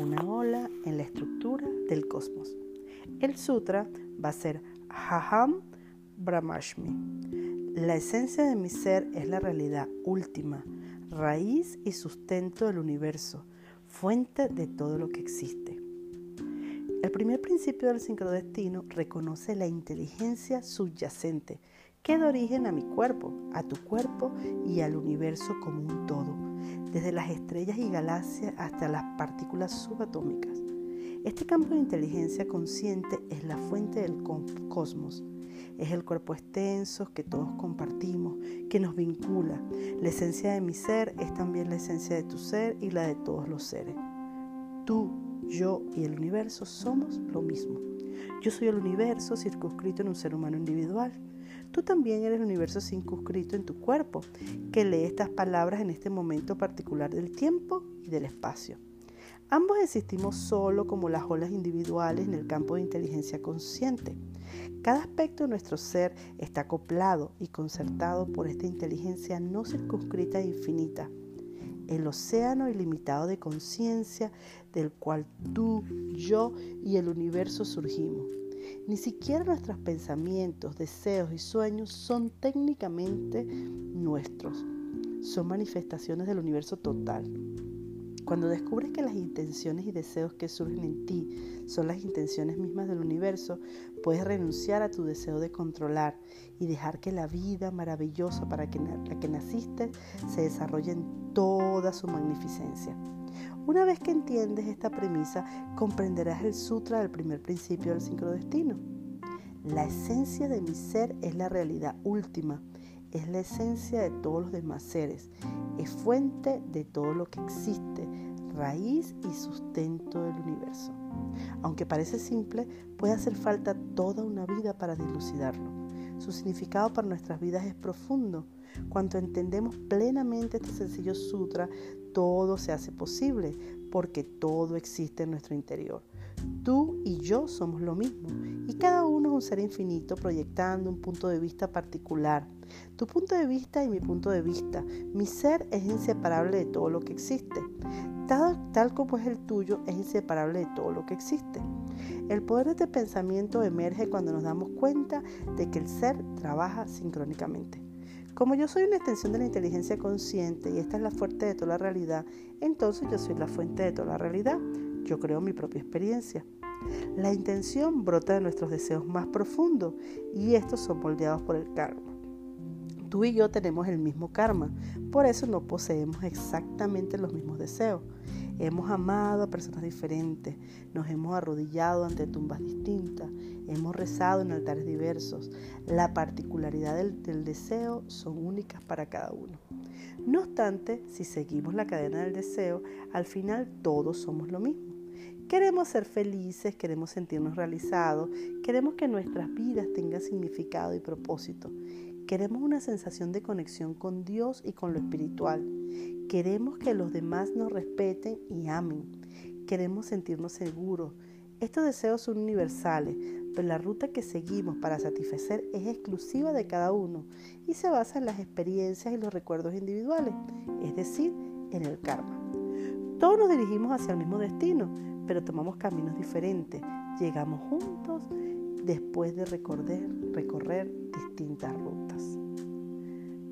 una ola en la estructura del cosmos. El sutra va a ser Haham Brahmashmi. La esencia de mi ser es la realidad última, raíz y sustento del universo, fuente de todo lo que existe. El primer principio del sincrodestino reconoce la inteligencia subyacente que da origen a mi cuerpo, a tu cuerpo y al universo como un todo, desde las estrellas y galaxias hasta las partículas subatómicas. Este campo de inteligencia consciente es la fuente del cosmos. Es el cuerpo extenso que todos compartimos, que nos vincula. La esencia de mi ser es también la esencia de tu ser y la de todos los seres. Tú, yo y el universo somos lo mismo. Yo soy el universo circunscrito en un ser humano individual Tú también eres el universo circunscrito en tu cuerpo, que lee estas palabras en este momento particular del tiempo y del espacio. Ambos existimos solo como las olas individuales en el campo de inteligencia consciente. Cada aspecto de nuestro ser está acoplado y concertado por esta inteligencia no circunscrita e infinita, el océano ilimitado de conciencia del cual tú, yo y el universo surgimos. Ni siquiera nuestros pensamientos, deseos y sueños son técnicamente nuestros. Son manifestaciones del universo total. Cuando descubres que las intenciones y deseos que surgen en ti son las intenciones mismas del universo, puedes renunciar a tu deseo de controlar y dejar que la vida maravillosa para la que naciste se desarrolle en toda su magnificencia. Una vez que entiendes esta premisa, comprenderás el sutra del primer principio del sincrodestino. La esencia de mi ser es la realidad última, es la esencia de todos los demás seres, es fuente de todo lo que existe, raíz y sustento del universo. Aunque parece simple, puede hacer falta toda una vida para dilucidarlo. Su significado para nuestras vidas es profundo. Cuando entendemos plenamente este sencillo sutra, todo se hace posible porque todo existe en nuestro interior. Tú y yo somos lo mismo y cada uno es un ser infinito proyectando un punto de vista particular. Tu punto de vista y mi punto de vista. Mi ser es inseparable de todo lo que existe. Tal, como es el tuyo es inseparable de todo lo que existe. El poder de este pensamiento emerge cuando nos damos cuenta de que el ser trabaja sincrónicamente. Como yo soy una extensión de la inteligencia consciente y esta es la fuente de toda la realidad, entonces yo soy la fuente de toda la realidad. Yo creo mi propia experiencia. La intención brota de nuestros deseos más profundos y estos son moldeados por el karma. Tú y yo tenemos el mismo karma, por eso no poseemos exactamente los mismos deseos. Hemos amado a personas diferentes, nos hemos arrodillado ante tumbas distintas, hemos rezado en altares diversos. La particularidad del, deseo son únicas para cada uno. No obstante, si seguimos la cadena del deseo, al final todos somos lo mismo. Queremos ser felices, queremos sentirnos realizados, queremos que nuestras vidas tengan significado y propósito. Queremos una sensación de conexión con Dios y con lo espiritual. Queremos que los demás nos respeten y amen. Queremos sentirnos seguros. Estos deseos son universales, pero la ruta que seguimos para satisfacer es exclusiva de cada uno y se basa en las experiencias y los recuerdos individuales, es decir, en el karma. Todos nos dirigimos hacia el mismo destino, pero tomamos caminos diferentes. Llegamos juntos después de recorrer, distintas rutas.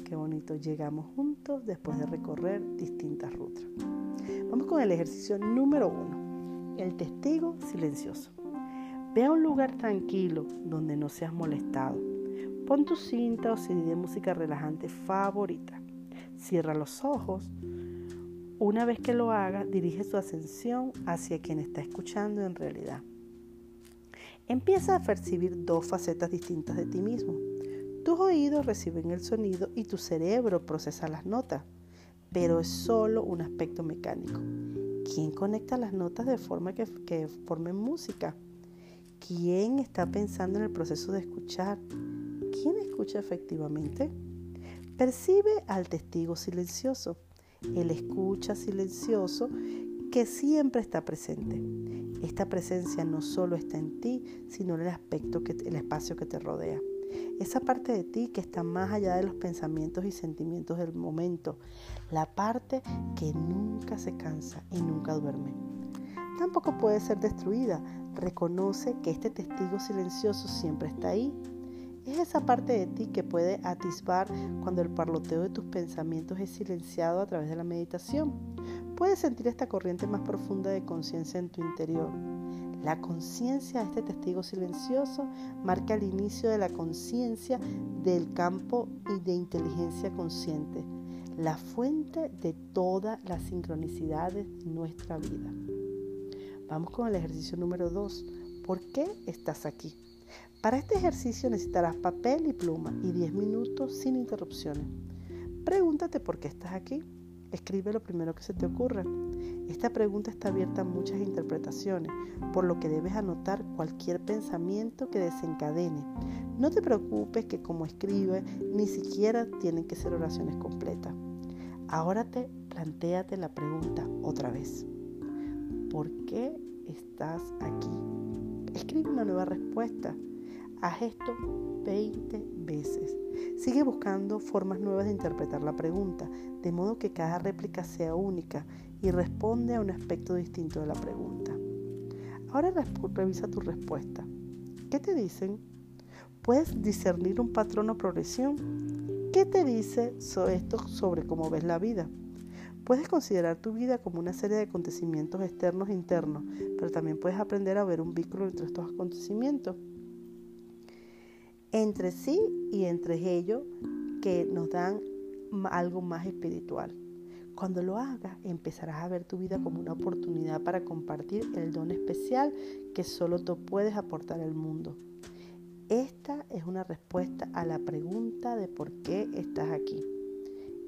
Qué bonito, llegamos juntos después de recorrer distintas rutas. Vamos con el ejercicio número uno, el testigo silencioso. Ve a un lugar tranquilo donde no seas molestado. Pon tu cinta o CD de música relajante favorita. Cierra los ojos. Una vez que lo hagas, dirige tu ascensión hacia quien está escuchando en realidad. Empieza a percibir dos facetas distintas de ti mismo. Tus oídos reciben el sonido y tu cerebro procesa las notas, pero es solo un aspecto mecánico. ¿Quién conecta las notas de forma que, formen música? ¿Quién está pensando en el proceso de escuchar? ¿Quién escucha efectivamente? Percibe al testigo silencioso, el escucha silencioso que siempre está presente. Esta presencia no solo está en ti, sino en el aspecto que el espacio que te rodea. Esa parte de ti que está más allá de los pensamientos y sentimientos del momento, la parte que nunca se cansa y nunca duerme. tampoco puede ser destruida. Reconoce que este testigo silencioso siempre está ahí. Es esa parte de ti que puede atisbar cuando el parloteo de tus pensamientos es silenciado a través de la meditación. Puedes sentir esta corriente más profunda de conciencia en tu interior. La conciencia de este testigo silencioso marca el inicio de la conciencia del campo y de inteligencia consciente, la fuente de todas las sincronicidades de nuestra vida. Vamos con el ejercicio número 2. ¿Por qué estás aquí? Para este ejercicio necesitarás papel y pluma y 10 minutos sin interrupciones. Pregúntate por qué estás aquí. Escribe lo primero que se te ocurra. Esta pregunta está abierta a muchas interpretaciones, por lo que debes anotar cualquier pensamiento que desencadene. No te preocupes que como escribe ni siquiera tienen que ser oraciones completas. Ahora te planteate la pregunta otra vez. ¿Por qué estás aquí? Escribe una nueva respuesta. Haz esto 20 veces. Sigue buscando formas nuevas de interpretar la pregunta, de modo que cada réplica sea única y responde a un aspecto distinto de la pregunta. Ahora revisa tu respuesta. ¿Qué te dicen? ¿Puedes discernir un patrón o progresión? ¿Qué te dice esto sobre cómo ves la vida? Puedes considerar tu vida como una serie de acontecimientos externos e internos, pero también puedes aprender a ver un vínculo entre estos acontecimientos entre sí y entre ellos que nos dan algo más espiritual. Cuando lo hagas, empezarás a ver tu vida como una oportunidad para compartir el don especial que solo tú puedes aportar al mundo. Esta es una respuesta a la pregunta de por qué estás aquí.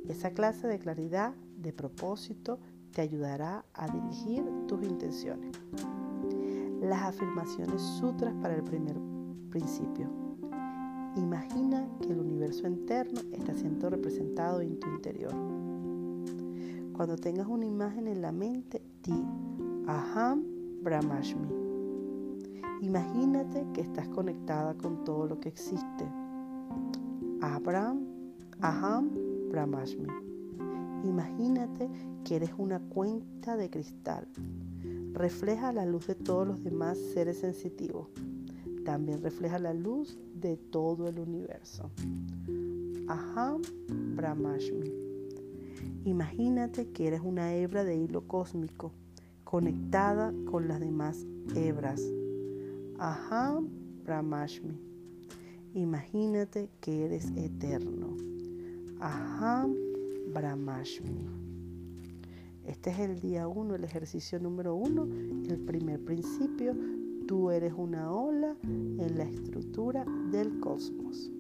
Esa clase de claridad, de propósito, te ayudará a dirigir tus intenciones. Las afirmaciones sutras para el primer principio. Imagina que el universo interno está siendo representado en tu interior. Cuando tengas una imagen en la mente, di Aham Brahmashmi. Imagínate que estás conectada con todo lo que existe. Abraham, Aham Brahmashmi. Imagínate que eres una cuenta de cristal. Refleja la luz de todos los demás seres sensitivos también refleja la luz de todo el universo. Aham Brahmashmi. Imagínate que eres una hebra de hilo cósmico conectada con las demás hebras. Aham Brahmashmi. Imagínate que eres eterno. Aham Brahmashmi. Este es el día 1, el ejercicio número 1, el primer principio Tú eres una ola en la estructura del cosmos.